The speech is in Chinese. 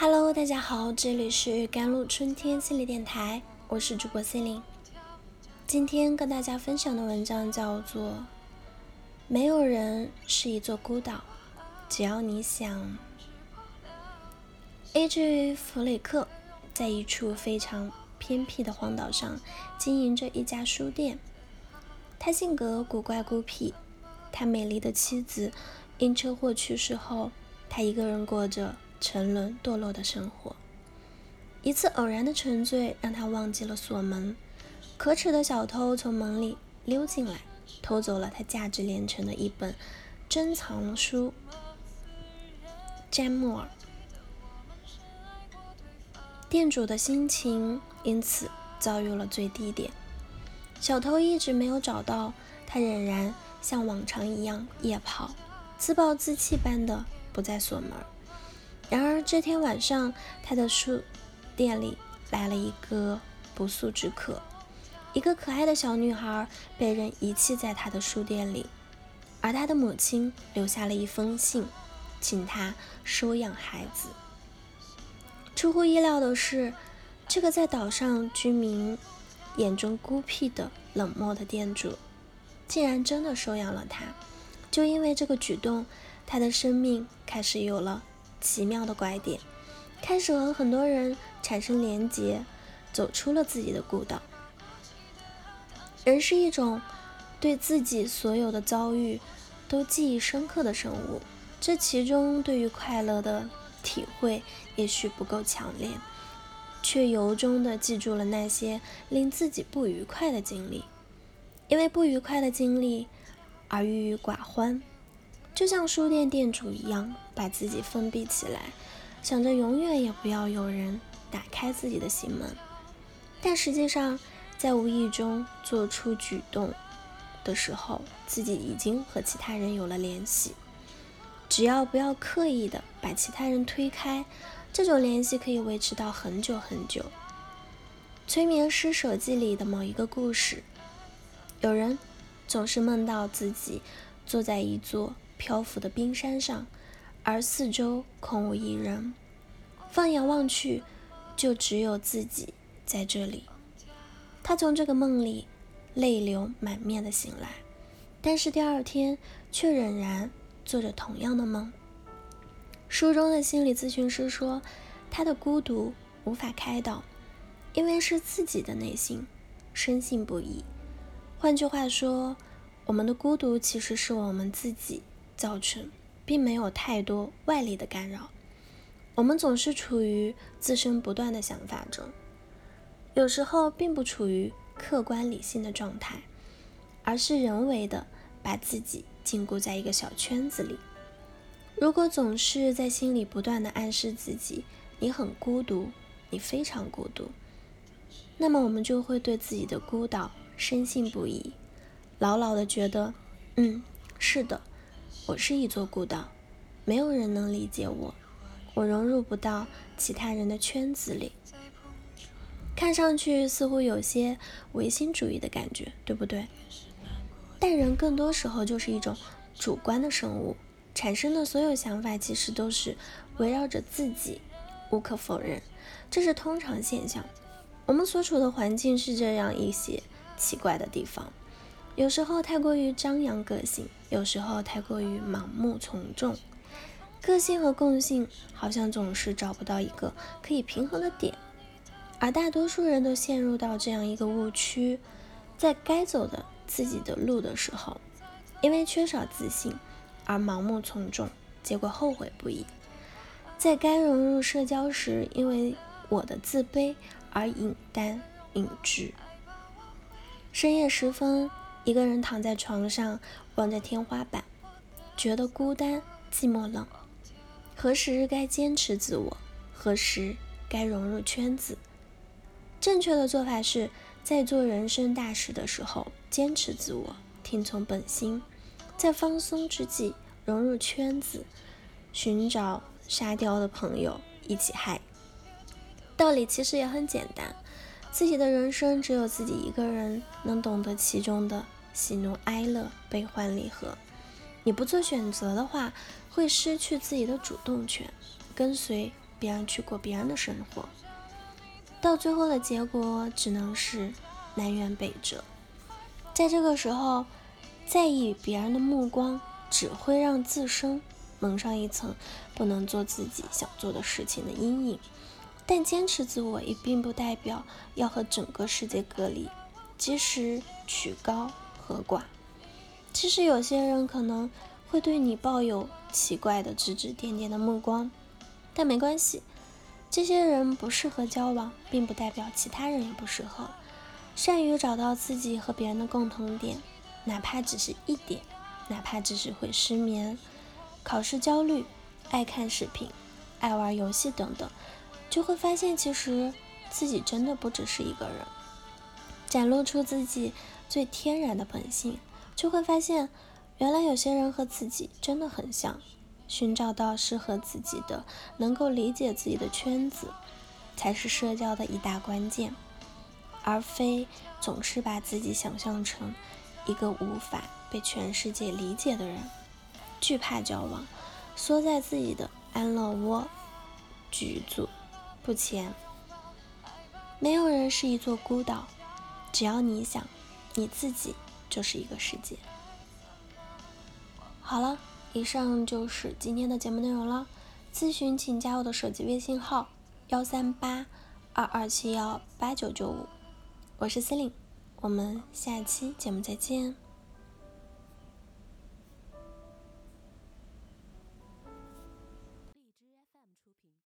Hello，大家好，这里是甘露春天心理电台，我是主播 C 琳。今天跟大家分享的文章叫做《没有人是一座孤岛，只要你想》。A.J. 弗雷克在一处非常偏僻的荒岛上经营着一家书店。他性格古怪孤僻，他美丽的妻子因车祸去世后，他一个人过着。沉沦堕落的生活。一次偶然的沉醉让他忘记了锁门，可耻的小偷从门里溜进来，偷走了他价值连城的一本珍藏书《詹姆尔》。店主的心情因此遭遇了最低点。小偷一直没有找到他，仍然像往常一样夜跑，自暴自弃般的不再锁门。然而这天晚上，他的书店里来了一个不速之客，一个可爱的小女孩被人遗弃在他的书店里，而他的母亲留下了一封信，请他收养孩子。出乎意料的是，这个在岛上居民眼中孤僻的冷漠的店主，竟然真的收养了他。就因为这个举动，他的生命开始有了。奇妙的拐点，开始和很多人产生连结，走出了自己的孤岛。人是一种对自己所有的遭遇都记忆深刻的生物，这其中对于快乐的体会也许不够强烈，却由衷的记住了那些令自己不愉快的经历，因为不愉快的经历而郁郁寡欢。就像书店店主一样，把自己封闭起来，想着永远也不要有人打开自己的心门。但实际上，在无意中做出举动的时候，自己已经和其他人有了联系。只要不要刻意的把其他人推开，这种联系可以维持到很久很久。催眠师手记里的某一个故事，有人总是梦到自己坐在一座。漂浮的冰山上，而四周空无一人。放眼望去，就只有自己在这里。他从这个梦里泪流满面的醒来，但是第二天却仍然做着同样的梦。书中的心理咨询师说，他的孤独无法开导，因为是自己的内心深信不疑。换句话说，我们的孤独其实是我们自己。造成，并没有太多外力的干扰。我们总是处于自身不断的想法中，有时候并不处于客观理性的状态，而是人为的把自己禁锢在一个小圈子里。如果总是在心里不断的暗示自己你很孤独，你非常孤独，那么我们就会对自己的孤岛深信不疑，牢牢的觉得，嗯，是的。我是一座孤岛，没有人能理解我，我融入不到其他人的圈子里。看上去似乎有些唯心主义的感觉，对不对？但人更多时候就是一种主观的生物，产生的所有想法其实都是围绕着自己，无可否认，这是通常现象。我们所处的环境是这样一些奇怪的地方。有时候太过于张扬个性，有时候太过于盲目从众，个性和共性好像总是找不到一个可以平衡的点，而大多数人都陷入到这样一个误区：在该走的自己的路的时候，因为缺少自信而盲目从众，结果后悔不已；在该融入社交时，因为我的自卑而隐单隐居。深夜时分。一个人躺在床上，望着天花板，觉得孤单、寂寞、冷。何时该坚持自我？何时该融入圈子？正确的做法是在做人生大事的时候坚持自我，听从本心；在放松之际融入圈子，寻找沙雕的朋友一起嗨。道理其实也很简单。自己的人生只有自己一个人能懂得其中的喜怒哀乐、悲欢离合。你不做选择的话，会失去自己的主动权，跟随别人去过别人的生活，到最后的结果只能是南辕北辙。在这个时候，在意别人的目光，只会让自身蒙上一层不能做自己想做的事情的阴影。但坚持自我也并不代表要和整个世界隔离，及时取高和寡。其实有些人可能会对你抱有奇怪的指指点点的目光，但没关系，这些人不适合交往，并不代表其他人也不适合。善于找到自己和别人的共同点，哪怕只是一点，哪怕只是会失眠、考试焦虑、爱看视频、爱玩游戏等等。就会发现，其实自己真的不只是一个人。展露出自己最天然的本性，就会发现，原来有些人和自己真的很像。寻找到适合自己的、能够理解自己的圈子，才是社交的一大关键，而非总是把自己想象成一个无法被全世界理解的人，惧怕交往，缩在自己的安乐窝，局促。不前，没有人是一座孤岛，只要你想，你自己就是一个世界。好了，以上就是今天的节目内容了。咨询请加我的手机微信号：幺三八二二七幺八九九五，我是 Celine，我们下期节目再见。